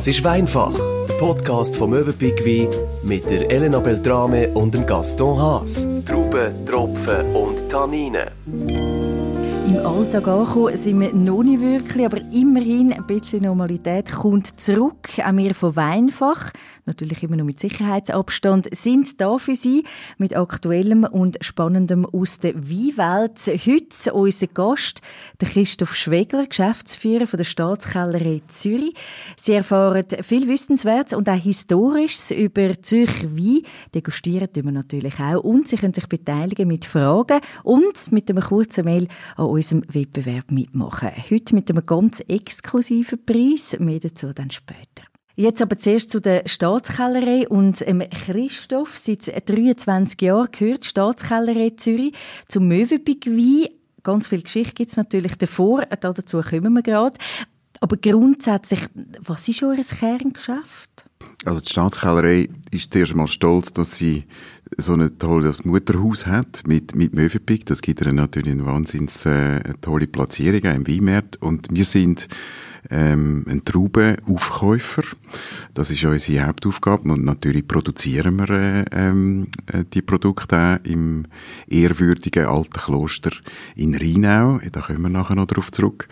Das ist Weinfach, der Podcast vom Möwenpick Wein mit der Elena Beltrame und dem Gaston Haas. Trauben, Tropfen und Tanninen. Im Alltag angekommen sind wir noch nicht wirklich, aber immerhin ein bisschen Normalität kommt zurück. Auch wir von Weinfach natürlich immer noch mit Sicherheitsabstand, sind da für Sie mit Aktuellem und Spannendem aus der Weinwelt. Heute unser Gast, der Christoph Schwegler, Geschäftsführer von der Staatskellerei Zürich. Sie erfahren viel Wissenswertes und auch Historisches über Zürich Wein. Degustieren tun wir natürlich auch. Und Sie können sich beteiligen mit Fragen und mit einem kurzen Mail an unserem Wettbewerb mitmachen. Heute mit einem ganz exklusiven Preis. Mehr dazu dann später. Jetzt aber zuerst zu der Staatskellerei und ähm, Christoph. Seit 23 Jahren gehört Staatskellerei Zürich zum Möwenpick Wein. Ganz viel Geschichte gibt es natürlich davor, dazu kommen wir gerade. Aber grundsätzlich, was ist euer Kerngeschäft? Also die Staatskellerei ist zuerst einmal stolz, dass sie so ein tolles Mutterhaus hat mit, mit Möwenpick. Das gibt ihr natürlich eine wahnsinnig äh, tolle Platzierung im Weinmarkt. Und wir sind ähm, ein Traubenaufkäufer. Das ist unsere Hauptaufgabe und natürlich produzieren wir äh, ähm, äh, die Produkte auch im ehrwürdigen alten Kloster in Rheinau. Da kommen wir nachher noch darauf zurück.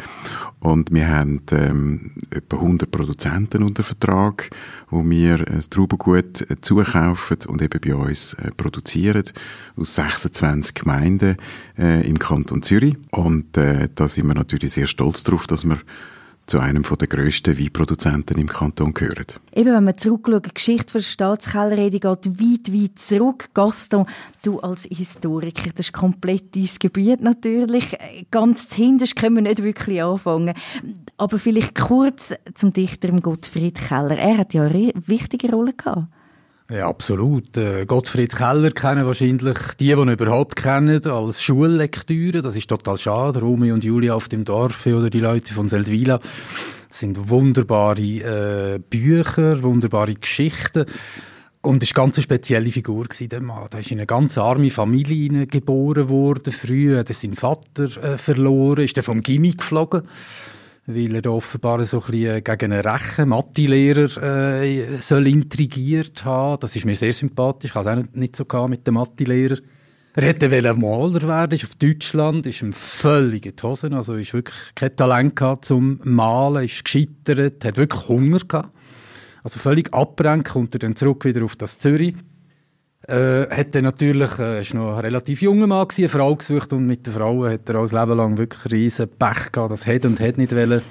Und wir haben ähm, etwa 100 Produzenten unter Vertrag, wo wir das Traubengut äh, zukaufen und eben bei uns äh, produzieren aus 26 Gemeinden äh, im Kanton Zürich. Und äh, da sind wir natürlich sehr stolz darauf, dass wir zu einem der grössten Weinproduzenten im Kanton gehören. Eben, wenn man zurückschaut, die Geschichte der Staatskellerei geht weit, weit zurück. Gaston, du als Historiker, das ist komplett dein Gebiet natürlich. Ganz hinterst können wir nicht wirklich anfangen. Aber vielleicht kurz zum Dichter Gottfried Keller. Er hat ja eine wichtige Rolle gehabt. Ja, absolut. Äh, Gottfried Keller kennen wahrscheinlich die, die ihn überhaupt kennen, als Schullektüre. Das ist total schade. Romeo und Julia auf dem Dorf oder die Leute von Seldwyla. Das sind wunderbare äh, Bücher, wunderbare Geschichten. Und es war eine ganz spezielle Figur, der Mann. Er ist in eine ganz arme Familie geboren worden, früh, hat seinen Vater äh, verloren, ist dann vom Gimmick geflogen weil er offenbar so ein bisschen gegen einen rechten Mathelehrer äh, soll intrigiert haben. Das ist mir sehr sympathisch. Ich hatte auch nicht so mit dem Mathelehrer. Er hätte Maler werden, ist auf Deutschland, ist ihm völlig in die Hosen, also ist wirklich kein Talent gehabt zum Malen, ist gescheitert, hat wirklich Hunger gehabt. Also völlig abbrennt, kommt er dann zurück wieder auf das Zürich äh, hat er natürlich, äh, ist noch ein relativ junger Mann gewesen, eine Frau gesucht und mit der Frau hat er alles Leben lang wirklich riesen Pech gehabt. Das hat und hat nicht wollen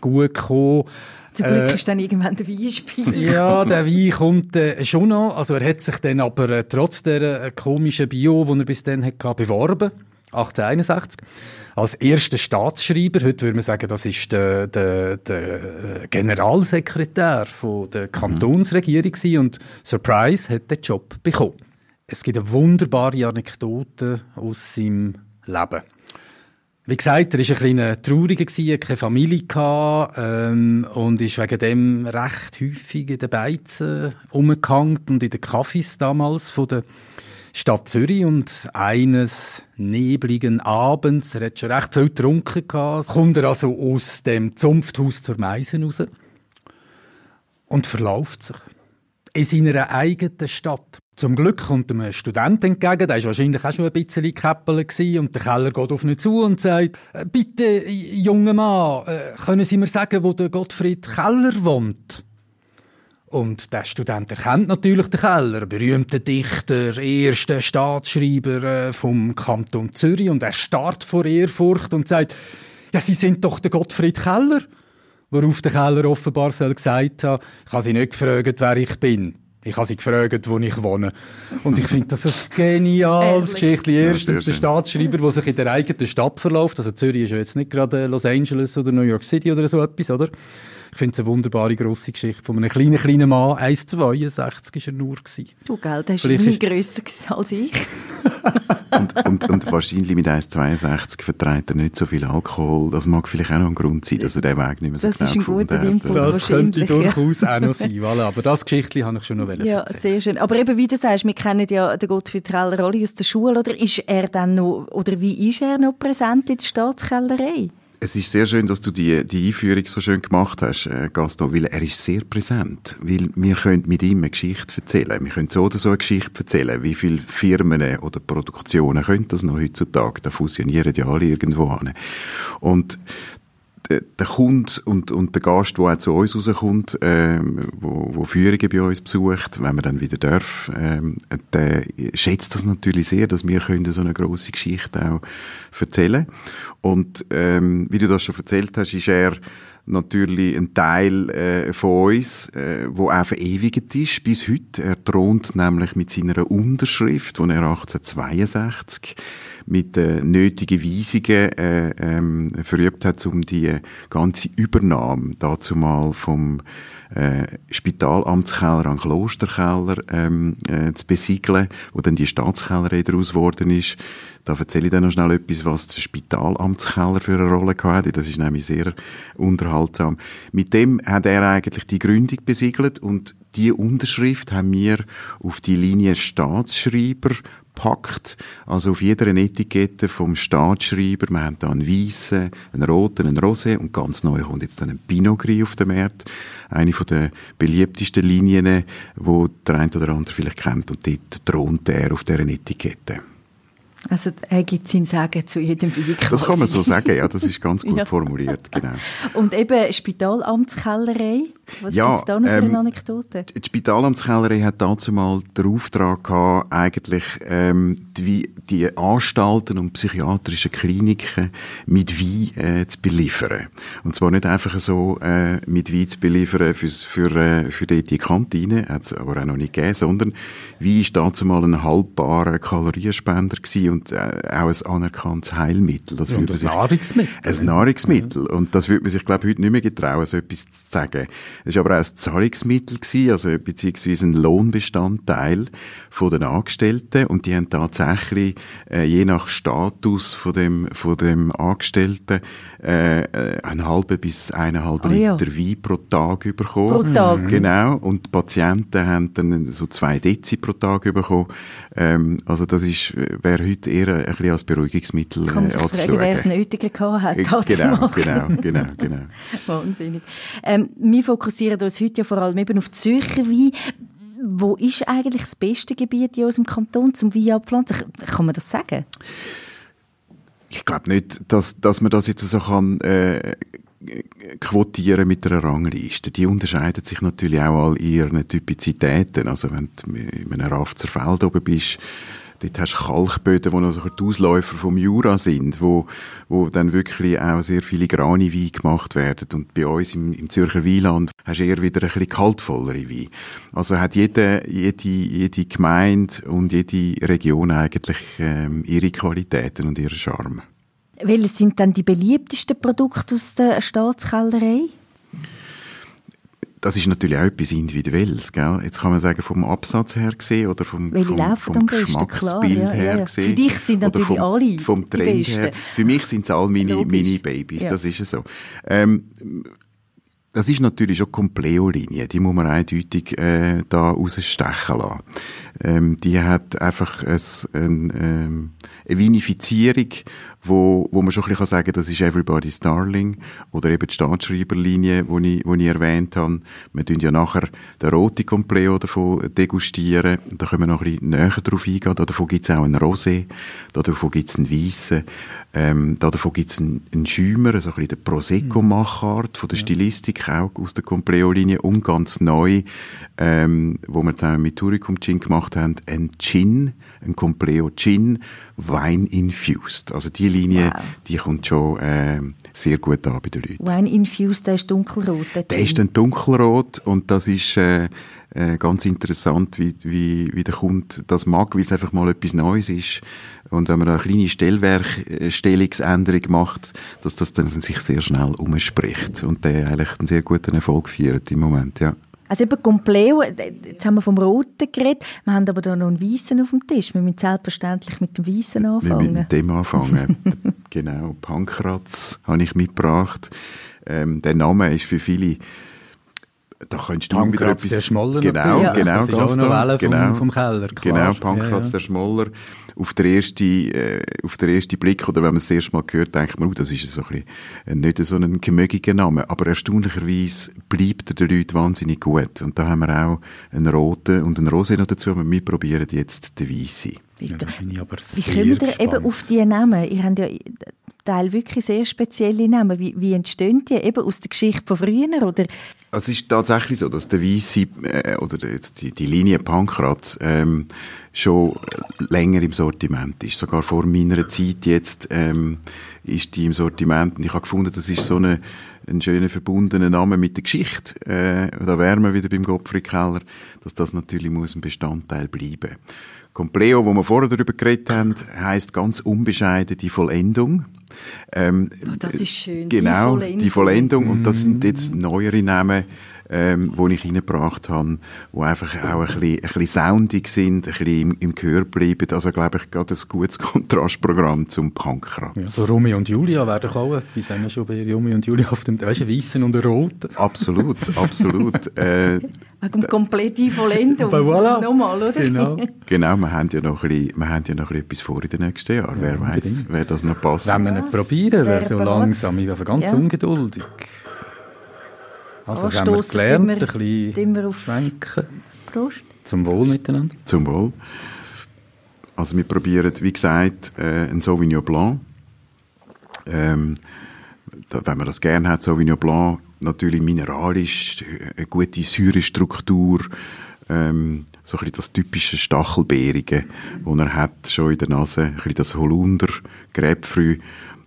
gut kommen. Zum Glück äh, ist dann irgendwann der Wein Ja, der Wein kommt äh, schon noch. Also er hat sich dann aber äh, trotz der äh, komischen Bio, die er bis dann hatte, beworben. 1861. Als erster Staatsschreiber, heute würde man sagen, das ist der, der, der Generalsekretär von der Kantonsregierung mhm. und Surprise hat den Job bekommen. Es gibt eine wunderbare Anekdote aus seinem Leben. Wie gesagt, er war ein bisschen trauriger, keine Familie gehabt, ähm, und ist wegen dem recht häufig in den Beizen umgehangen und in den Kaffees damals von der Stadt Zürich und eines nebligen Abends, er hat schon recht viel getrunken gehabt, kommt er also aus dem Zunfthaus zur Meisen raus und verläuft sich in seiner eigenen Stadt. Zum Glück kommt ihm ein Student entgegen, der war wahrscheinlich auch schon ein bisschen Käppel und der Keller geht auf ihn zu und sagt, äh, bitte, junger Mann, äh, können Sie mir sagen, wo der Gottfried Keller wohnt? Und der Student erkennt natürlich den Keller, berühmter Dichter, erster Staatsschreiber äh, vom Kanton Zürich und er starrt vor Ehrfurcht und sagt, ja, Sie sind doch der Gottfried Keller. Worauf der Keller offenbar soll gesagt hat, ich habe Sie nicht gefragt, wer ich bin. Ich habe sie gefragt, wo ich wohne. Und ich finde das ein geniales Geschichte. Erstens der Staatsschreiber, der sich in der eigenen Stadt verläuft. Also Zürich ist ja jetzt nicht gerade Los Angeles oder New York City oder so etwas, oder? Ich finde es eine wunderbare grosse Geschichte von einem kleinen, kleinen Mann. 1,62 war er nur. Gewesen. Du, gell, der ist viel grösser als ich. und, und, und wahrscheinlich mit 1,62 vertreibt er nicht so viel Alkohol. Das mag vielleicht auch noch ein Grund sein, dass er den Weg nicht mehr so das genau ist ein guter Input, Das könnte durchaus auch noch sein. Voilà. Aber das Geschichtchen habe ich schon noch Ja, erzählen. sehr schön. Aber eben, wie du sagst, wir kennen ja den Gottfried Treller alle aus der Schule. Oder ist er dann noch, oder wie ist er noch präsent in der Staatskellerei? Es ist sehr schön, dass du die, die Einführung so schön gemacht hast, äh, Gaston, weil er ist sehr präsent. Weil wir können mit ihm eine Geschichte erzählen. Wir können so oder so eine Geschichte erzählen. Wie viele Firmen oder Produktionen können das noch heutzutage? Da fusionieren ja alle irgendwo an. Und der Kunde und, und der Gast, der auch zu uns rauskommt, ähm, wo, wo Führungen bei uns besucht, wenn man dann wieder darf, ähm, der schätzt das natürlich sehr, dass wir können so eine grosse Geschichte auch erzählen Und ähm, wie du das schon erzählt hast, ist er natürlich ein Teil äh, von uns, äh, wo auch verewigt ist bis heute. Er thront nämlich mit seiner Unterschrift, die er 1862 mit äh, nötigen Weisungen äh, ähm, verübt hat, um die ganze Übernahme dazu mal vom äh, Spitalamtskeller an Klosterkeller ähm, äh, zu besiegeln, wo dann die Staatskellerei daraus geworden ist. Da erzähle ich dann noch schnell etwas, was der Spitalamtskeller für eine Rolle hatte. Das ist nämlich sehr unterhaltsam. Mit dem hat er eigentlich die Gründung besiegelt und die Unterschrift haben wir auf die Linie Staatsschreiber packt. Also auf jeder Etikette vom Staatsschreiber, wir haben da einen weißen, einen roten, einen rosé und ganz neu kommt jetzt dann ein Pinot Gris auf den Markt. Eine von der beliebtesten Linien, wo der eine oder andere vielleicht kennt und dort thront er auf deren Etikette. Also er gibt seinen Sagen zu jedem Wein Das kann man so sagen, ja, das ist ganz gut ja. formuliert, genau. Und eben Spitalamtskellerei, was ja, gibt's da noch für ähm, eine Anekdote? Die Spitalamtskellerei hat dazu mal den Auftrag gehabt, eigentlich ähm, die, die Anstalten und psychiatrischen Kliniken mit Wein äh, zu beliefern. Und zwar nicht einfach so äh, mit Wein zu beliefern fürs, für, äh, für die, die Kantine, hat es aber auch noch nicht gegeben, sondern Wein war dazu mal ein haltbarer Kalorienspender gewesen und äh, auch ein anerkanntes Heilmittel. Das ja, und ein Nahrungsmittel. Ein Nahrungsmittel. Und das würde man sich, glaube ich, heute nicht mehr getrauen, so etwas zu sagen. Es war aber auch ein Zahlungsmittel gewesen, also beziehungsweise ein Lohnbestandteil von den Angestellten und die haben tatsächlich äh, je nach Status von dem, von dem Angestellten äh, äh einen halben bis eineinhalb oh, Liter ja. Wein pro Tag bekommen. Pro Tag. Mhm. Genau. Und die Patienten haben dann so zwei Dezi pro Tag bekommen. Ähm, also das ist, wäre heute eher ein bisschen als Beruhigungsmittel Kann man sich fragen, wer es nötiger gehabt hat, äh, genau, genau, genau, genau. Wahnsinnig. Ähm, wir fokussieren uns heute ja vor allem eben auf Zürcher Wein. Wo ist eigentlich das beste Gebiet in unserem Kanton zum Wein abpflanzen? Kann man das sagen? Ich glaube nicht, dass, dass man das jetzt so kann, äh, quotieren mit einer Rangliste. Die unterscheiden sich natürlich auch all ihren Typizitäten. Also wenn du in einem Rafzer Feld oben bist, Dort hast du Kalkböden, die noch so die Ausläufer vom Jura sind, wo, wo dann wirklich auch sehr viele grane Weine gemacht werden. Und bei uns im, im Zürcher Weinland hast du eher wieder ein bisschen kaltvollere Weine. Also hat jede, jede, jede Gemeinde und jede Region eigentlich ähm, ihre Qualitäten und ihren Charme. Welche sind dann die beliebtesten Produkte aus der Staatskellerei? Das ist natürlich auch etwas Individuelles, gell? Jetzt kann man sagen, vom Absatz her gesehen oder vom, vom, vom Geschmacksbild klar, ja, her ja. gesehen. Für dich sind natürlich vom, alle vom Trend her. Für mich sind es alle meine, meine Babys, ja. das ist so. Ähm, das ist natürlich schon Compleo-Linie, die muss man eindeutig äh, da rausstechen lassen. Ähm, die hat einfach ein, ein, ähm, eine Vinifizierung, wo, wo man schon ein bisschen sagen kann, das ist Everybody's Darling oder eben die Staatsschreiberlinie, die ich, wo ich erwähnt habe. Wir tun ja nachher den roten Compleo davon degustieren. Da können wir noch ein bisschen näher drauf eingehen. Davon gibt es auch einen Rosé, davon gibt es einen Weissen, ähm, davon gibt es einen, einen Schäumer, so ein bisschen der Prosecco-Machart von der ja. Stilistik, auch aus der Compleo-Linie und ganz neu, ähm, wo wir zusammen mit Turicum Gin gemacht haben, ein Gin, ein Compleo Gin, Wine Infused. Also die Linie, wow. die kommt schon äh, sehr gut an bei den Leuten. Wine Infused, der ist dunkelrot. Der, der ist dann dunkelrot und das ist äh, äh, ganz interessant, wie, wie, wie der Kunde das mag, weil es einfach mal etwas Neues ist. Und wenn man eine kleine Stellwerkstellungsänderung macht, dass das dann sich sehr schnell umspricht und der eigentlich einen sehr guten Erfolg feiert im Moment, ja. Also eben Compleo, jetzt haben wir vom Roten geredet, wir haben aber da noch einen Weißen auf dem Tisch. Wir müssen selbstverständlich mit dem Weißen anfangen. Wir müssen mit dem anfangen. genau, Pankratz habe ich mitgebracht. Ähm, der Name ist für viele da könntest du Pankratz wieder etwas... der Schmoller Genau, ja. genau. Das ist auch noch Welle genau, vom, vom Keller, klar. Genau, Pankratz ja, ja. der Schmoller. Auf der ersten, äh, auf der ersten Blick oder wenn man es das erste Mal hört, denkt man, oh, das ist so ein bisschen, nicht so ein gemögiger Name. Aber erstaunlicherweise bleibt er den Leuten wahnsinnig gut. Und da haben wir auch einen roten und einen Rosé noch dazu. Aber wir probieren jetzt den Weissen. Ja, Wie kommt ihr eben auf die Namen? Ihr habt ja Teil wirklich sehr spezielle Namen. Wie, wie entstehen die? Eben aus der Geschichte von früher? Oder? Es ist tatsächlich so, dass der Weisse äh, oder die, die Linie Pankratz ähm, schon länger im Sortiment ist. Sogar vor meiner Zeit jetzt ähm, ist die im Sortiment. Und ich habe gefunden, das ist so eine, ein schöner verbundener Name mit der Geschichte. Äh, da wären wir wieder beim Gottfried Keller, dass das natürlich muss ein Bestandteil bleiben. Compleo, wo wir vorher darüber geredet haben, heisst ganz unbescheiden die Vollendung. Ähm, oh, das ist schön. Genau, die Vollendung. Die Vollendung. Und das sind jetzt neuere Namen, ähm, die ich reingebracht habe, die einfach auch ein bisschen, ein bisschen soundig sind, ein bisschen im, im Gehör bleiben. Also, glaube ich, gerade ein gutes Kontrastprogramm zum Punkrock. Ja, so Romy und Julia wäre doch auch etwas, wenn wir schon bei Romy und Julia auf dem, weißt Weißen und Roten. Absolut, absolut. äh, Wegen komplette Vollendung. voilà. Nochmal, oder? Genau. genau, wir haben ja noch ein bisschen, wir haben ja noch ein bisschen etwas vor in den nächsten Jahren. Ja, wer weiß, wer das noch passt. Wenn wir nicht probieren, wäre so langsam. Ich bin ganz ja. ungeduldig. Also das haben wir gelernt, wir, ein bisschen schwenken. Prost. Zum Wohl miteinander. Zum Wohl. Also wir probieren, wie gesagt, äh, ein Sauvignon Blanc. Ähm, da, wenn man das gerne hat, Sauvignon Blanc, natürlich mineralisch, eine gute Säurestruktur, ähm, so ein bisschen das typische Stachelbeerige, das er hat, schon in der Nase, ein bisschen das Holunder, Gräbfrüh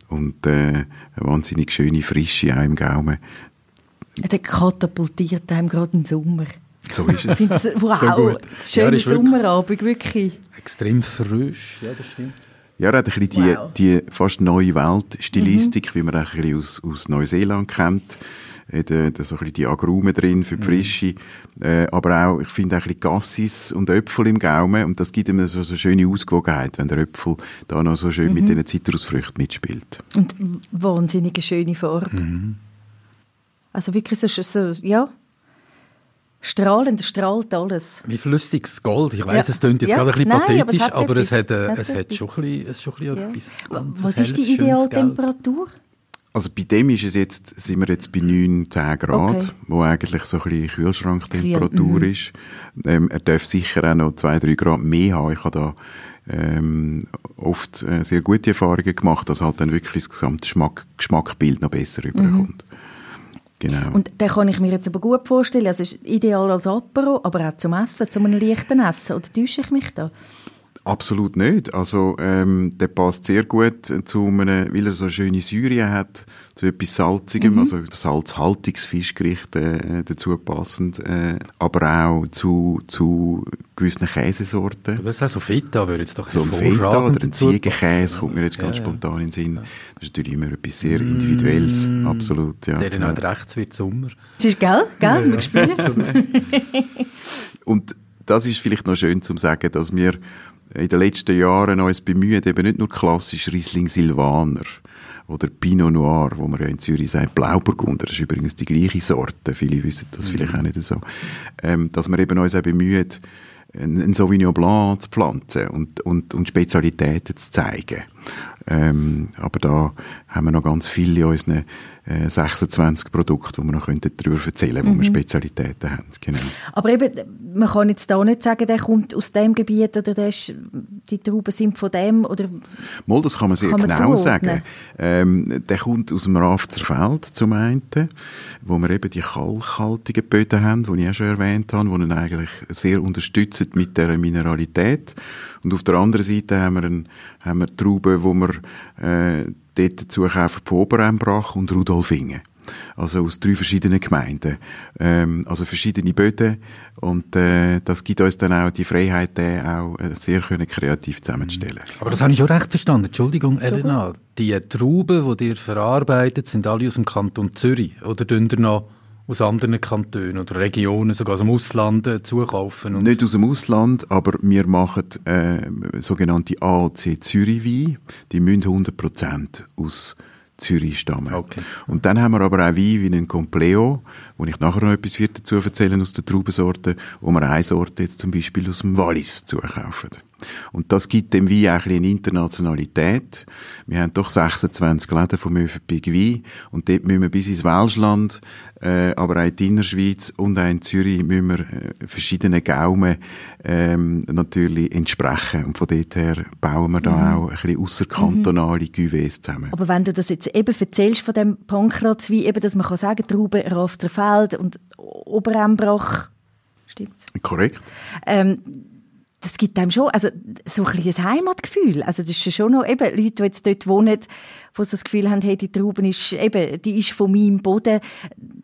und äh, eine wahnsinnig schöne Frische auch im Gaumen. Der katapultiert einem gerade den Sommer. So ist es. wow, so gut. schöner ja, Sommerabend, wirklich. Extrem frisch, ja, das stimmt. Ja, er hat ein bisschen wow. die, die fast neue Welt-Stilistik, mhm. wie man ein bisschen aus, aus Neuseeland kennt. Hat, äh, da so ein bisschen die Agrume drin für die mhm. Frische. Äh, aber auch, ich finde auch ein bisschen Gassis und Äpfel im Gaumen. Und das gibt ihm so, so eine schöne Ausgewogenheit, wenn der Äpfel da noch so schön mhm. mit diesen Zitrusfrüchten mitspielt. Und wahnsinnige schöne Farbe. Mhm. Also wirklich so, so ja, strahlend, strahlt alles. Wie flüssiges Gold. Ich weiß, ja. es klingt jetzt ja. gerade ein bisschen Nein, pathetisch, aber es hat, aber es hat, äh, es hat schon ein bisschen, es schon ein bisschen ja. etwas. Was ist die Idealtemperatur? Also bei dem ist es jetzt, sind wir jetzt bei 9, 10 Grad, okay. wo eigentlich so ein bisschen Kühlschranktemperatur mhm. ist. Ähm, er darf sicher auch noch 2, 3 Grad mehr haben. Ich habe da ähm, oft äh, sehr gute Erfahrungen gemacht, dass halt dann wirklich das gesamte Geschmack, Geschmackbild noch besser mhm. rüberkommt. Genau. Und den kann ich mir jetzt aber gut vorstellen. Also es ist ideal als Apero, aber auch zum Essen, zum einem leichten Essen. Oder täusche ich mich da? Absolut nicht. Also ähm, der passt sehr gut zu einem, weil er so schöne Säure hat, zu etwas Salzigem, mhm. also salzhaltiges Fischgericht äh, dazu passend, äh, aber auch zu, zu gewissen Käsesorten. Das ist auch so Feta, würde jetzt doch so ein Feta oder ein Ziegenkäse kommt mir jetzt ganz ja, spontan in den Sinn. Das ist natürlich immer etwas sehr Individuelles, mm. absolut. Ja. Der dann halt rechts wird Sommer. Das ist gell, gell, ja, spüren es. Und das ist vielleicht noch schön zu sagen, dass wir in den letzten Jahren uns bemühen, eben nicht nur klassisch Riesling Silvaner oder Pinot Noir, wo man ja in Zürich sagt, Blauburgunder, das ist übrigens die gleiche Sorte, viele wissen das mhm. vielleicht auch nicht so, ähm, dass wir eben uns auch bemühen, einen Sauvignon Blanc zu pflanzen und, und, und Spezialitäten zu zeigen. Ähm, aber da haben wir noch ganz viele in unseren äh, 26 Produkte, die wir noch darüber erzählen könnten, wo mhm. wir Spezialitäten haben. Genau. Aber eben, man kann jetzt da nicht sagen, der kommt aus dem Gebiet oder der ist, die Trauben sind von dem oder... Mal, das kann man sehr kann man genau sagen. Ähm, der kommt aus dem Rafzerfeld zum einen, wo wir eben die kalkhaltigen Böden haben, die ich auch schon erwähnt habe, die ihn eigentlich sehr unterstützen mit der Mineralität. Und auf der anderen Seite haben wir, ein, haben wir Trauben, wo wir äh, dort zukaufen von Oberembrach und Rudolfingen. Also aus drei verschiedenen Gemeinden. Ähm, also verschiedene Böden. Und äh, das gibt uns dann auch die Freiheit, den auch äh, sehr können kreativ zusammenzustellen. Aber das habe ich schon recht verstanden. Entschuldigung, Elena. Die Trauben, die ihr verarbeitet, sind alle aus dem Kanton Zürich. Oder ihr noch aus anderen Kantonen oder Regionen, sogar aus dem Ausland äh, zukaufen? Nicht aus dem Ausland, aber wir machen äh, sogenannte AOC Zürich-Wein. Die müssen 100% aus Zürich stammen. Okay. Und dann haben wir aber auch Wein wie einen Compleo, wo ich nachher noch etwas dazu erzählen aus der Traubensorte, wo wir eine Sorte jetzt zum Beispiel aus dem Wallis zukaufen. Und das gibt dem Wein auch ein bisschen Internationalität. Wir haben doch 26 Läden vom Mövenpick Wein und dort müssen wir bis ins Welschland, äh, aber auch in die Innerschweiz und auch in Zürich müssen wir äh, verschiedene Gaumen ähm, natürlich entsprechen. Und von dort her bauen wir da mhm. auch ein bisschen ausserkantonale mhm. Cuvées zusammen. Aber wenn du das jetzt eben erzählst von dem Pankrazwein, eben, dass man kann sagen, Trauben, Rafterfeld und Oberembrach, stimmt's? Korrekt. Ähm, das gibt einem schon also so ein ein Heimatgefühl. Also das ist schon noch eben Leute, die jetzt dort wohnen, die so das Gefühl haben, hey, die Trauben ist eben, die ist von meinem Boden.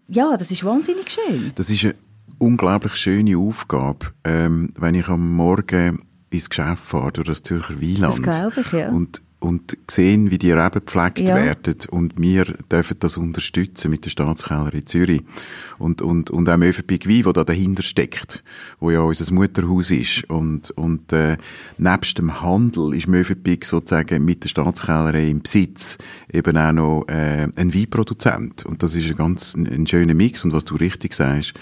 Ja, das ist wahnsinnig schön. Das ist eine unglaublich schöne Aufgabe, ähm, wenn ich am Morgen ins Geschäft fahre durch das Zürcher Wieland. Das glaube ich, ja. Und und sehen, wie die Reben gepflegt ja. werden. Und wir dürfen das unterstützen mit der Staatskeller in Zürich. Und, und, und auch Mövenpick Wein, der da dahinter steckt, wo ja unser Mutterhaus ist. Und, und äh, nebst dem Handel ist Mövenpick sozusagen mit der Staatskellerei im Besitz eben auch noch äh, ein Weinproduzent. Und das ist ein ganz ein, schöner Mix. Und was du richtig sagst,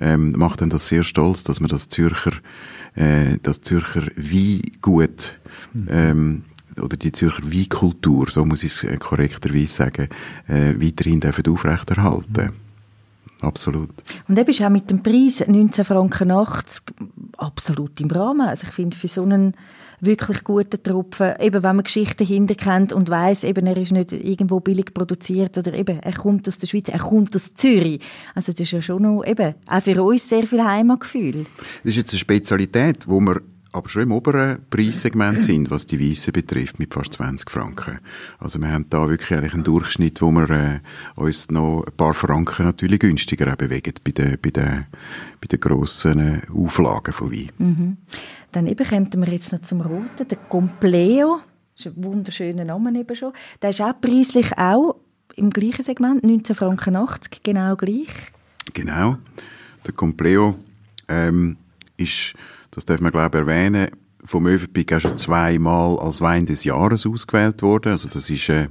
ähm, macht dann das sehr stolz, dass man das Zürcher, äh, das Zürcher Weingut mhm. ähm, oder die Zürcher Weinkultur, so muss ich es äh, korrekterweise sagen, äh, weiterhin dürfen aufrechterhalten. Absolut. Und eben ist auch mit dem Preis 19 Franken 80 absolut im Rahmen. Also ich finde, für so einen wirklich guten Tropfen, eben wenn man Geschichten hinterkennt und weiß, eben er ist nicht irgendwo billig produziert oder eben er kommt aus der Schweiz, er kommt aus Zürich. Also das ist ja schon noch eben auch für uns sehr viel Heimatgefühl. Das ist jetzt eine Spezialität, wo man aber schon im oberen Preissegment sind, was die Weisse betrifft, mit fast 20 Franken. Also wir haben da wirklich eigentlich einen Durchschnitt, wo wir äh, uns noch ein paar Franken natürlich günstiger bewegen bei den, bei den, bei den grossen äh, Auflagen von Wein. Mhm. Dann eben kommen wir jetzt noch zum Roten, der Compleo. Das ist ein wunderschöner Name eben schon. Der ist auch preislich auch im gleichen Segment, 19 Franken 80, genau gleich. Genau. Der Compleo ähm, ist das darf man glaube ich erwähnen, vom Mövenpick auch schon zweimal als Wein des Jahres ausgewählt worden. Also das ist äh,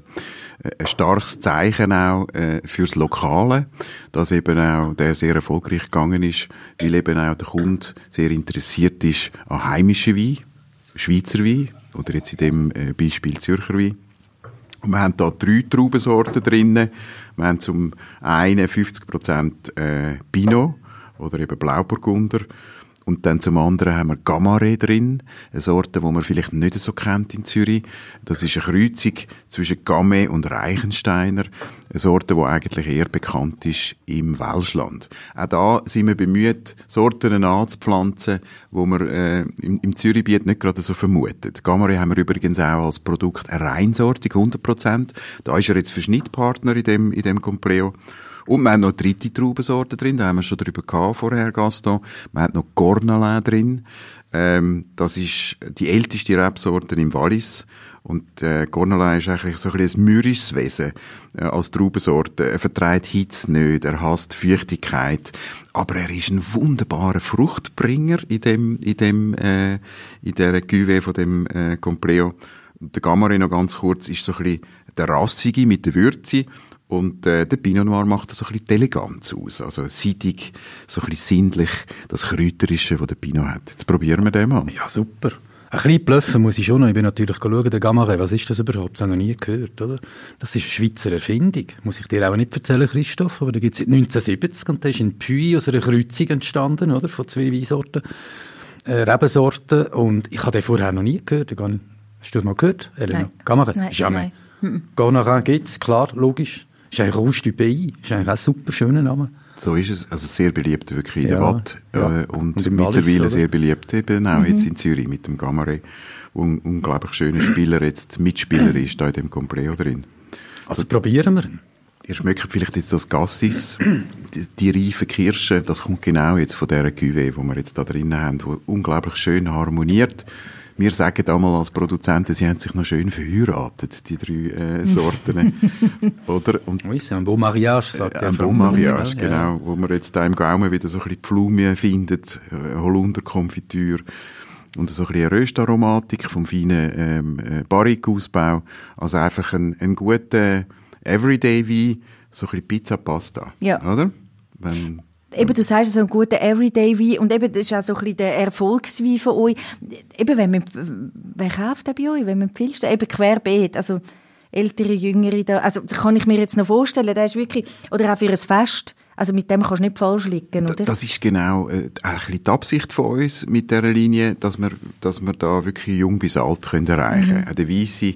ein starkes Zeichen auch äh, fürs Lokale, dass eben auch der sehr erfolgreich gegangen ist, weil eben auch der Kunde sehr interessiert ist an heimischen Wein, Schweizer Wein oder jetzt in dem äh, Beispiel Zürcher Wein. Und wir haben da drei Traubensorten drinnen. Wir haben zum einen 50% äh, Pinot oder eben Blauburgunder und dann zum anderen haben wir Gamare drin, eine Sorte, die man vielleicht nicht so kennt in Zürich. Das ist eine Kreuzung zwischen Gamme und Reichensteiner. Eine Sorte, die eigentlich eher bekannt ist im Welschland. Auch da sind wir bemüht, Sorten anzupflanzen, wo man äh, im, im Zürichbiet nicht gerade so vermutet. Gamare haben wir übrigens auch als Produkt eine Reinsorte, 100%. Da ist er jetzt Verschnittpartner in dem, in dem Compleo. Und wir haben noch dritte Traubensorte drin, da haben wir schon drüber gehabt vorher, Gaston. Wir haben noch Cornalin drin. Ähm, das ist die älteste Rebsorte im Wallis. Und äh, Cornalin ist eigentlich so ein, bisschen ein mürrisches Wesen äh, als Traubensorte. Er vertreibt Hitze nicht, er hasst Feuchtigkeit. Aber er ist ein wunderbarer Fruchtbringer in dem, in dem, äh, in der Cuvée von dem äh, Compleo. Der Gamari noch ganz kurz ist so ein bisschen der rassige mit der Würze und äh, der Pinot Noir macht so ein bisschen Eleganz aus. Also seidig, so ein bisschen sinnlich, das Kräuterische, das der Pinot hat. Jetzt probieren wir den mal. Ja, super. Ein bisschen bluffen muss ich schon noch. Ich bin natürlich schauen, der Gamare, was ist das überhaupt? Das habe ich noch nie gehört, oder? Das ist eine Schweizer Erfindung. Muss ich dir auch nicht erzählen, Christoph. Aber da gibt es seit 1970 und der ist in Puy aus einer Kreuzung entstanden, oder? Von zwei Weinsorten, äh, Rebensorten. Und ich habe den vorher noch nie gehört. Hast du das mal gehört, Elena? Nein. Gamare? Nein, Jamais. Nein. Gonarin gibt es, klar, logisch. Ist eigentlich Roust du Pays. Ist eigentlich ein super schöner Name. So ist es. Also sehr beliebt wirklich in ja, der Watt. Ja. Äh, und, und mittlerweile Wallis, sehr beliebt eben auch mhm. jetzt in Zürich mit dem Gamare, wo ein unglaublich schöner Spieler jetzt Mitspieler ist da in dem Compleo drin. Also, also probieren wir ihn. Ihr schmeckt vielleicht jetzt das Gassis, die, die reife Kirsche, das kommt genau jetzt von dieser Cuvée, die wir jetzt da drinnen haben, die unglaublich schön harmoniert wir sagen einmal als Produzenten, sie haben sich noch schön verheiratet, die drei äh, Sorten. Oder? Und, oui, c'est un beau mariage, sagt äh, Ein beau mariage, genau. Ja. Wo man jetzt da im Gaumen wieder so ein bisschen Pflaumen findet, äh, Holunderkonfitüre und so ein bisschen Röstaromatik vom feinen ähm, äh, Barrique-Ausbau. Also einfach ein, ein guter Everyday-Wein, so ein bisschen Pizza-Pasta. Ja. Oder? Wenn eben, du sagst, so ein guter Everyday-Wein und eben, das ist auch so ein bisschen der Erfolgswein von euch. Eben, wenn man, wer kauft den bei euch? Wenn man empfiehlst, eben querbeet, also ältere, jüngere, da, also das kann ich mir jetzt noch vorstellen, der ist wirklich, oder auch für ein Fest, also mit dem kannst du nicht falsch liegen, oder? Das ist genau äh, die Absicht von uns mit dieser Linie, dass wir, dass wir da wirklich jung bis alt können erreichen können. Mhm. Der Weisse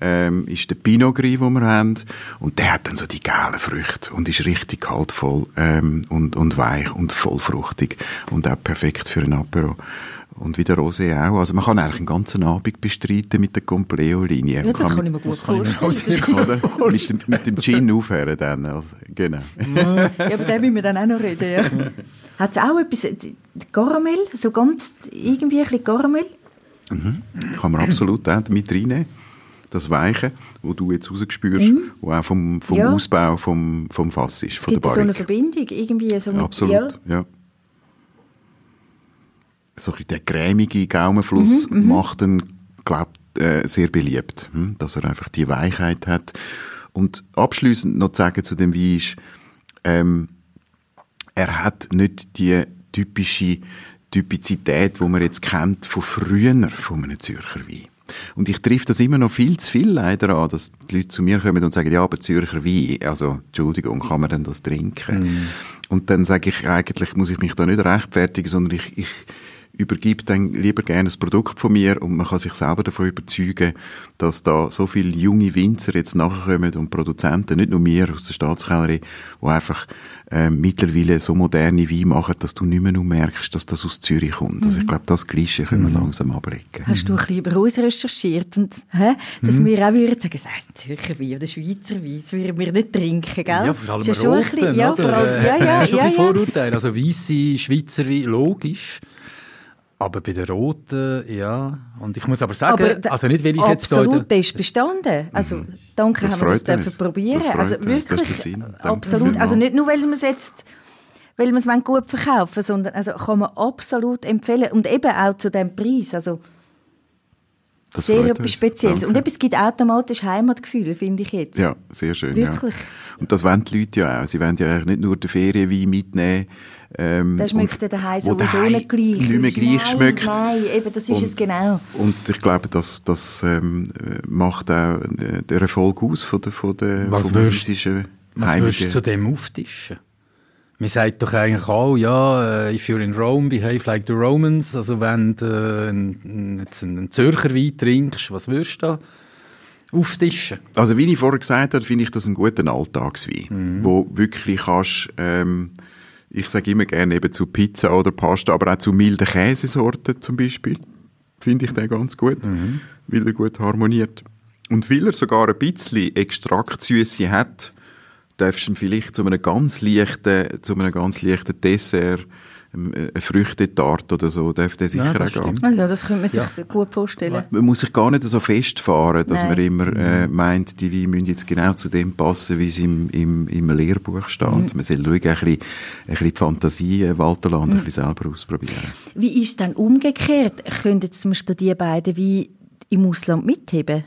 ähm, ist der Pinot Gris, den wir haben. Und der hat dann so die gelben Früchte und ist richtig kaltvoll ähm, und, und weich und vollfruchtig und auch perfekt für ein Apero. Und wie der Rosé auch. Also man kann eigentlich einen ganzen Abend bestreiten mit der Compleo-Linie. Ja, das kann, kann ich mir gut vorstellen. mit, dem, mit dem Gin aufhören dann. Also, genau. ja, aber den müssen wir dann auch noch reden. Ja. Hat es auch etwas, Karamell, so ganz, irgendwie ein bisschen Karamell? Mhm. Kann man absolut auch mit reinnehmen das Weiche, wo du jetzt rausspürst, mhm. wo auch vom, vom ja. Ausbau vom, vom Fass ist, von Gibt der so eine Verbindung irgendwie? So mit, Absolut, ja. ja. So ein der cremige Gaumenfluss mhm, mhm, macht ihn, glaube äh, sehr beliebt, hm? dass er einfach die Weichheit hat. Und abschließend noch zu sagen zu dem Wein ist, ähm, er hat nicht die typische Typizität, die man jetzt kennt von früher von einem Zürcher Wein. Und ich treffe das immer noch viel zu viel leider an, dass die Leute zu mir kommen und sagen, ja, aber Zürcher Wein, also, Entschuldigung, kann man denn das trinken? Mm. Und dann sage ich, eigentlich muss ich mich da nicht rechtfertigen, sondern ich, ich übergebe dann lieber gerne ein Produkt von mir und man kann sich selber davon überzeugen, dass da so viele junge Winzer jetzt nachkommen und Produzenten, nicht nur wir aus der Staatskellerei, die einfach äh, mittlerweile so moderne Weine machen, dass du nicht mehr nur merkst, dass das aus Zürich kommt. Mhm. Also ich mhm. glaube, das Gleiche können wir mhm. langsam ablegen. Hast du ein bisschen über uns recherchiert und hä, dass mhm. wir auch würden sagen, es heisst Zürcher Wein oder Schweizer Wein, das würden wir nicht trinken, gell? Ja, vor allem ja schon roten, ein bisschen, ja, vor allem, ja, ja, ja, ja, Vorurteile, also weisse Schweizer Wein, logisch. Aber bei der roten, ja. Und ich muss aber sagen, aber also nicht, weil ich jetzt da... Absolut, der ist bestanden. Also, mhm. danke, das haben wir das dürfen probieren. Also wirklich, absolut. Also nicht nur, weil wir es jetzt weil wir es gut verkaufen sondern also kann man absolut empfehlen. Und eben auch zu diesem Preis. Also, das sehr etwas Spezielles. Danke. Und es gibt automatisch Heimatgefühl, finde ich jetzt. Ja, sehr schön. Wirklich. Ja. Und das wollen die Leute ja auch. Sie wollen ja eigentlich nicht nur den Ferienwein mitnehmen. Ähm, der schmeckt ja daheim sowieso nicht gleich. Nicht mehr gleich nein, schmeckt. Nein, eben, das ist und, es genau. Und ich glaube, das, das ähm, macht auch äh, den Erfolg aus von der, von der was würdest, was würdest du zu dem auftischen? Man sagt doch eigentlich auch, ja, äh, if you're in Rome, behave like the Romans. Also wenn du äh, einen, jetzt einen Zürcher Wein trinkst, was würdest du da auftischen? Also wie ich vorher gesagt habe, finde ich das einen guten Alltagswein, mhm. wo wirklich kannst, ähm, ich sage immer gerne eben zu Pizza oder Pasta, aber auch zu milden Käsesorten zum Beispiel, finde ich den ganz gut, mhm. weil er gut harmoniert. Und weil er sogar ein bisschen Extraktsüße hat, darfst du vielleicht zu einem ganz leichten, zu einem ganz leichten Dessert ähm, eine Früchtetarte oder so, darf der sicher ja, auch gehen. Ja, das könnte man sich ja. gut vorstellen. Man muss sich gar nicht so festfahren, dass Nein. man immer äh, meint, die Weine müssen jetzt genau zu dem passen, wie es im, im, im Lehrbuch steht. Mhm. Man soll ruhig ein bisschen, ein bisschen die Fantasie äh, walten lassen mhm. ein bisschen selber ausprobieren. Wie ist es dann umgekehrt? Können jetzt zum Beispiel die beiden Weine im Ausland mitheben?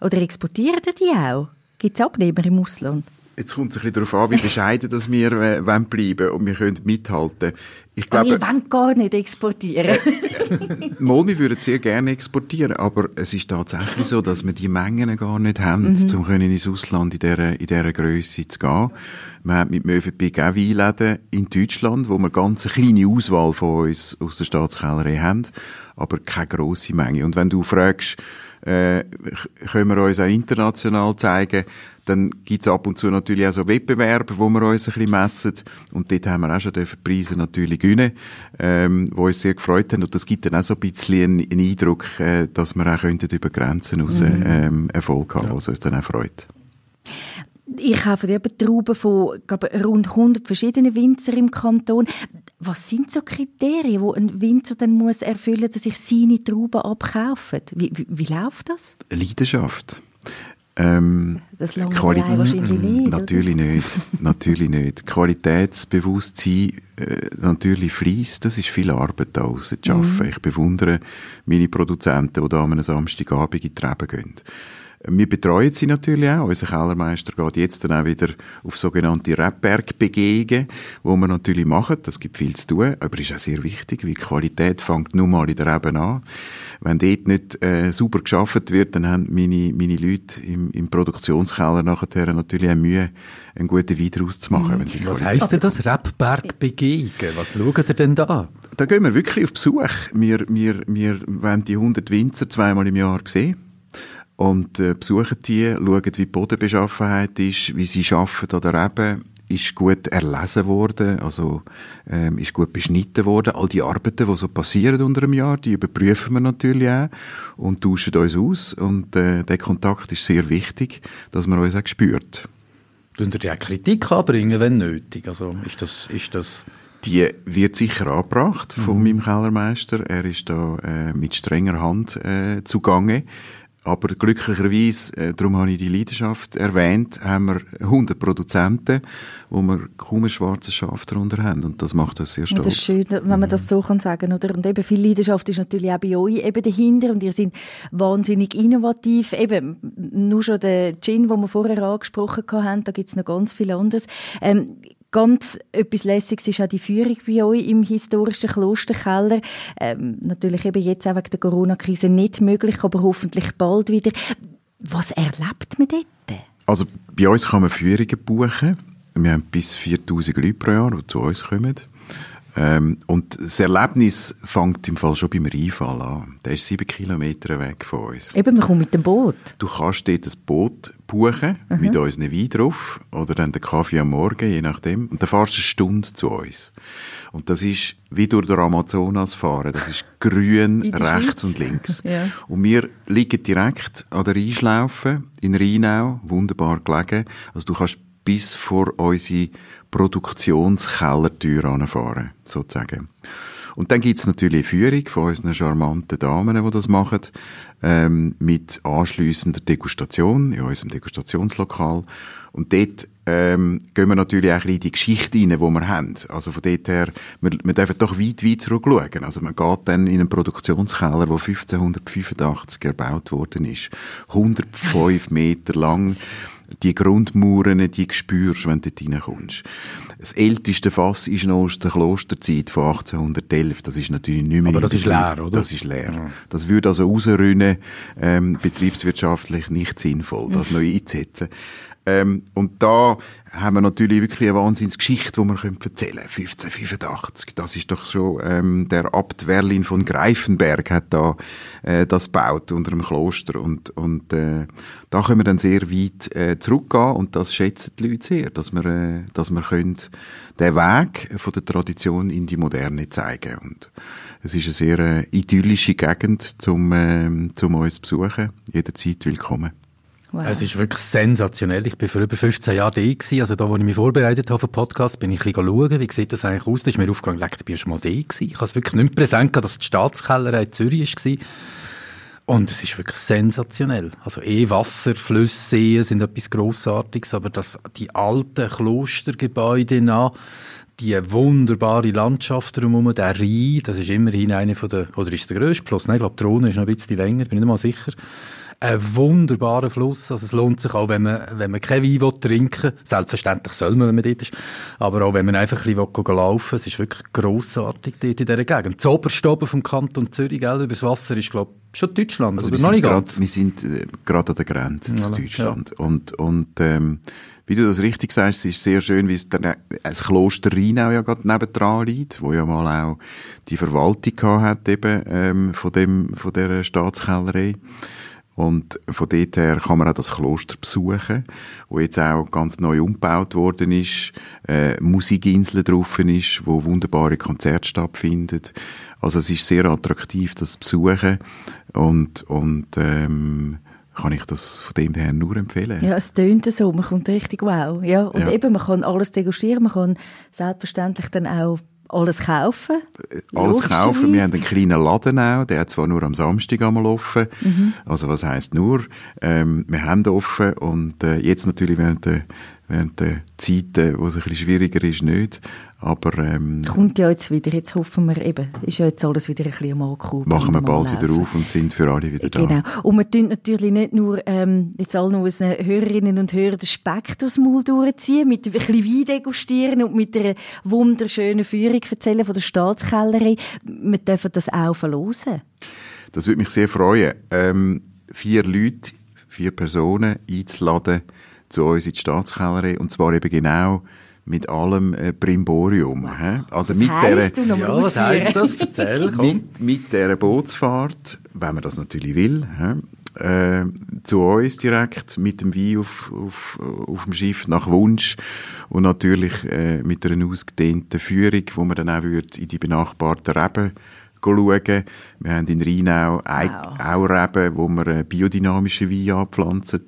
Oder exportieren die auch? Gibt es Abnehmer im Ausland? Jetzt kommt es ein bisschen darauf an, wie bescheiden dass wir äh, bleiben wollen und wir können mithalten. Ich glaube, wir wollen gar nicht exportieren. Mal, wir würden sehr gerne exportieren, aber es ist tatsächlich so, dass wir die Mengen gar nicht haben, mhm. um ins Ausland in dieser, in dieser Grösse zu gehen. Wir haben mit Mövenpick auch Weinläden in Deutschland, wo wir ganz eine kleine Auswahl von uns aus der Staatskellerei haben, aber keine grosse Menge. Und wenn du fragst, äh, können wir uns auch international zeigen, dann gibt's ab und zu natürlich auch so Wettbewerbe, wo wir uns ein bisschen messen. Und dort haben wir auch schon die Preise natürlich gewinnen, ähm, wo uns sehr gefreut haben. Und das gibt dann auch so ein bisschen einen, einen Eindruck, äh, dass wir auch könnten über Grenzen raus mhm. ähm, Erfolg haben, ja. was uns dann auch freut. Ich kaufe eben Trauben von glaube, rund 100 verschiedenen Winzer im Kanton. Was sind so Kriterien, die ein Winzer dann muss erfüllen, dass ich seine Trauben abkaufe? Wie, wie, wie läuft das? Leidenschaft. Ähm, das lange Quali wahrscheinlich nicht. Natürlich oder? nicht. natürlich nicht. Qualitätsbewusstsein äh, natürlich fließt. Das ist viel Arbeit da zu arbeiten. Mhm. Ich bewundere meine Produzenten, die da am Samstagabend in die Treben gehen. Wir betreuen sie natürlich auch. Unser Kellermeister geht jetzt dann auch wieder auf sogenannte Rebbergbegehungen, wo wir natürlich machen. Das gibt viel zu tun, aber ist auch sehr wichtig, weil Qualität fängt nun mal in der Reben an. Wenn dort nicht äh, sauber geschafft wird, dann haben meine, meine Leute im, im Produktionskeller nachher natürlich auch Mühe, einen guten Wein daraus zu machen. Mhm. Was heisst denn das? Rebbergbegehungen? Was schaut ihr denn da? Da gehen wir wirklich auf Besuch. Wir, wir, wir wollen die 100 Winzer zweimal im Jahr sehen und äh, besuchen die, schauen, wie die Bodenbeschaffenheit ist, wie sie arbeiten oder eben, ist gut erlesen worden, also ähm, ist gut beschnitten worden. All die Arbeiten, die so passieren unter einem Jahr, die überprüfen wir natürlich auch und tauschen uns aus. Und äh, der Kontakt ist sehr wichtig, dass man uns auch spürt. Tun ihr auch Kritik anbringen, wenn nötig? Also ist das... Ist das die wird sicher angebracht von mhm. meinem Kellermeister. Er ist da äh, mit strenger Hand äh, zugange. Aber glücklicherweise, äh, darum habe ich die Leidenschaft erwähnt, haben wir 100 Produzenten, wo wir kaum ein schwarzes Schaf darunter haben. Und das macht uns sehr stolz. Ja, das ist schön, wenn man das so kann sagen oder? Und eben viel Leidenschaft ist natürlich auch bei euch eben dahinter. Und ihr seid wahnsinnig innovativ. Eben, nur schon der Gin, den wir vorher angesprochen haben, da gibt es noch ganz viel anderes. Ähm, Ganz etwas Lässiges ist auch die Führung bei euch im historischen Klosterkeller. Ähm, natürlich eben jetzt auch wegen der Corona-Krise nicht möglich, aber hoffentlich bald wieder. Was erlebt man dort? Also bei uns kann man Führungen buchen. Wir haben bis 4000 Leute pro Jahr, die zu uns kommen. Ähm, und das Erlebnis fängt im Fall schon beim Rheinfall an. Der ist sieben Kilometer weg von uns. Eben, man kommt mit dem Boot. Du kannst dort ein Boot buchen, mhm. mit unseren Wein drauf, oder dann den Kaffee am Morgen, je nachdem. Und dann fahrst du eine Stunde zu uns. Und das ist wie durch den Amazonas fahren. Das ist grün, rechts Schweiz. und links. ja. Und wir liegen direkt an der Rheinschlaufe in Rheinau, wunderbar gelegen. Also du kannst bis vor unsere Produktionskellertür anfahren, sozusagen. Und dann gibt's natürlich eine Führung von unseren charmanten Damen, die das machen, ähm, mit anschliessender Degustation in unserem Degustationslokal. Und dort ähm, gehen wir natürlich auch ein bisschen in die Geschichte rein, die wir haben. Also von dort her, wir, wir dürfen doch weit, weit zurückschauen. Also man geht dann in einen Produktionskeller, der 1585 erbaut worden ist. 105 Meter lang die Grundmauern, die spürst, wenn du dort reinkommst. Das älteste Fass ist noch aus der Klosterzeit von 1811. Das ist natürlich nicht mehr... Aber das ist leer, oder? Das ist leer. Ja. Das würde also rausrinnen, ähm, betriebswirtschaftlich nicht sinnvoll, das neu einzusetzen. Ähm, und da haben wir natürlich wirklich eine Wahnsinnsgeschichte, die wir erzählen können. 1585, das ist doch schon, ähm, der Abt Werlin von Greifenberg hat da äh, das gebaut unter dem Kloster und, und äh, da können wir dann sehr weit äh, zurückgehen und das schätzen die Leute sehr, dass wir, äh, dass wir können den Weg von der Tradition in die Moderne zeigen und es ist eine sehr äh, idyllische Gegend, zum, äh, zum uns besuchen. Jederzeit willkommen. Wow. Es ist wirklich sensationell. Ich bin vor über 15 Jahren da gewesen. Also da, wo ich mich vorbereitet habe für den Podcast, bin ich ein schauen, wie sieht das eigentlich aus. Da ist mir aufgegangen, leck, du bist schon mal da gewesen. Ich habe es wirklich nicht präsent gehabt, dass die Staatskellerei in Zürich war. Und es ist wirklich sensationell. Also eh Wasser, Flüsse, Seen sind etwas Grossartiges, aber das, die alten Klostergebäude nach, die wunderbare Landschaft drumherum, der Rhein, das ist immerhin einer der, oder ist der grösste Fluss? Nein, ich glaube, die Rhone ist noch ein bisschen länger, bin ich nicht mal sicher ein wunderbarer Fluss. Also es lohnt sich auch, wenn man, wenn man kein Wein will trinken will. Selbstverständlich soll man, wenn man dort ist. Aber auch wenn man einfach ein bisschen laufen will. Es ist wirklich grossartig dort in dieser Gegend. Das oberste oben vom Kanton Zürich, gell, übers Wasser ist, glaube ich, schon Deutschland. Also oder noch nicht grad? Wir sind äh, gerade an der Grenze zu Deutschland. Ja. Und, und ähm, wie du das richtig sagst, es ist sehr schön, wie es der, das Kloster Rheinau ja gerade nebendran liegt, wo ja mal auch die Verwaltung gehabt hat eben, ähm, von dem, von der Staatskellerei. Und von dort her kann man auch das Kloster besuchen, wo jetzt auch ganz neu umgebaut worden ist, äh, Musikinsel drauf ist, wo wunderbare Konzerte stattfinden. Also es ist sehr attraktiv, das zu besuchen und, und ähm, kann ich das von dem her nur empfehlen. Ja, es tönt so, man kommt richtig wow. Ja, und ja. eben, man kann alles degustieren, man kann selbstverständlich dann auch alles kaufen? Alles kaufen. Wir haben einen kleinen Laden auch, der hat zwar nur am Samstag einmal offen. Mhm. Also was heisst nur? Ähm, wir haben offen und äh, jetzt natürlich während der während der Zeiten, wo es ein bisschen schwieriger ist, nicht. Aber, ähm, Kommt ja jetzt wieder, jetzt hoffen wir eben, ist ja jetzt alles wieder ein bisschen am Ankurbeln. Machen wir bald wieder auf und sind für alle wieder da. Genau. Und wir tun natürlich nicht nur, ähm, jetzt allen unseren Hörerinnen und Hörern den Speck durchs Maul durchziehen, mit ein bisschen Wein degustieren und mit einer wunderschönen Führung erzählen von der Staatskellerei. Wir dürfen das auch verlosen. Das würde mich sehr freuen. Ähm, vier Leute, vier Personen einzuladen zu uns in die Staatskellerei und zwar eben genau mit allem äh, Brimborium. Hä? Also was mit heisst der, ja, was heisst das? Erzähl, mit, mit dieser Bootsfahrt, wenn man das natürlich will, hä? Äh, zu uns direkt mit dem Wein auf, auf, auf dem Schiff nach Wunsch und natürlich äh, mit einer ausgedehnten Führung, wo man dann auch würde in die benachbarten Reben schauen. Wir haben in Rheinau wow. auch Reben, wo wir biodynamische Weine anpflanzen.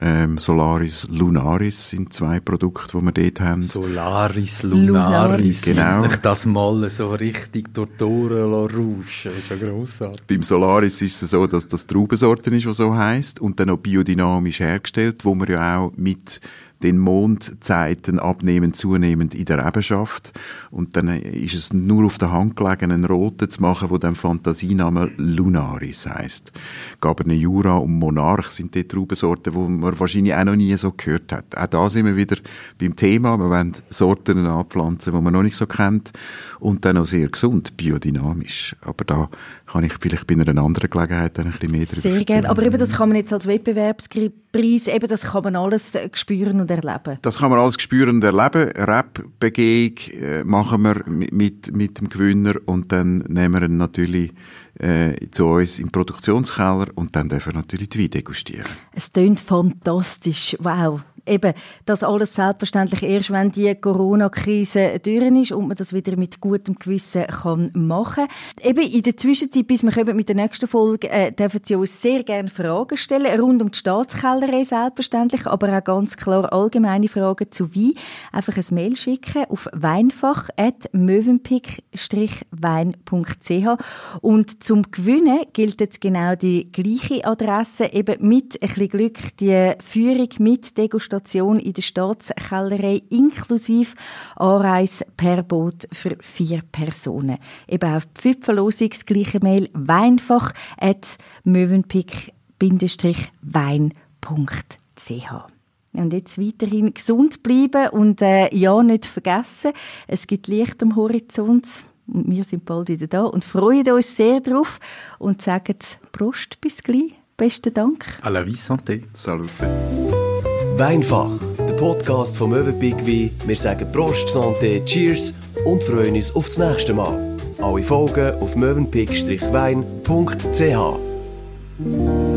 Ähm, Solaris Lunaris sind zwei Produkte, die wir dort haben. Solaris Lunaris. Genau. Ich das mal so richtig durch die Ohren rauschen. Das ist ja grossartig. Beim Solaris ist es so, dass das Traubensorten ist, was so heisst, und dann auch biodynamisch hergestellt, wo man ja auch mit den Mondzeiten abnehmend, zunehmend in der Ebenschaft. Und dann ist es nur auf der Hand gelegen, einen roten zu machen, wo dann Fantasiename Lunaris heisst. Cabernet Jura und Monarch sind die Traubensorten, die man wahrscheinlich auch noch nie so gehört hat. Auch da sind wir wieder beim Thema. Wir wollen Sorten anpflanzen, die man noch nicht so kennt. Und dann auch sehr gesund, biodynamisch. Aber da kann ich vielleicht bei einer anderen Gelegenheit dann ein bisschen mehr darüber Sehr gerne. Aber eben, das kann man jetzt als Wettbewerbspreis, eben, das kann man alles spüren und erleben. Das kann man alles spüren und erleben. Rap-Begehung äh, machen wir mit, mit dem Gewinner und dann nehmen wir ihn natürlich äh, zu uns im Produktionskeller und dann dürfen wir natürlich die Wein degustieren. Es klingt fantastisch. Wow eben, das alles selbstverständlich erst, wenn die Corona-Krise durch ist und man das wieder mit gutem Gewissen kann machen kann. Eben in der Zwischenzeit, bis wir kommen mit der nächsten Folge, äh, dürfen Sie uns sehr gerne Fragen stellen, rund um die Staatskellerei selbstverständlich, aber auch ganz klar allgemeine Fragen zu Wein. Einfach ein Mail schicken auf weinfach.mövenpick-wein.ch und zum Gewinnen gilt jetzt genau die gleiche Adresse, eben mit ein bisschen Glück die Führung mit Degustation Station in der Staatskellerei inklusive Anreise per Boot für vier Personen. Eben auf die das gleiche Mail weinfach at mövenpick-wein.ch und jetzt weiterhin gesund bleiben und äh, ja, nicht vergessen, es gibt Licht am Horizont und wir sind bald wieder da und freuen uns sehr drauf und sagen Prost, bis gleich. Besten Dank. À la vie santé. Salute. Weinfach, der Podcast vom Möwenpick Wein. Wir sagen Prost, Santé, Cheers und freuen uns auf das nächste Mal. Alle Folgen auf mövenpick-wein.ch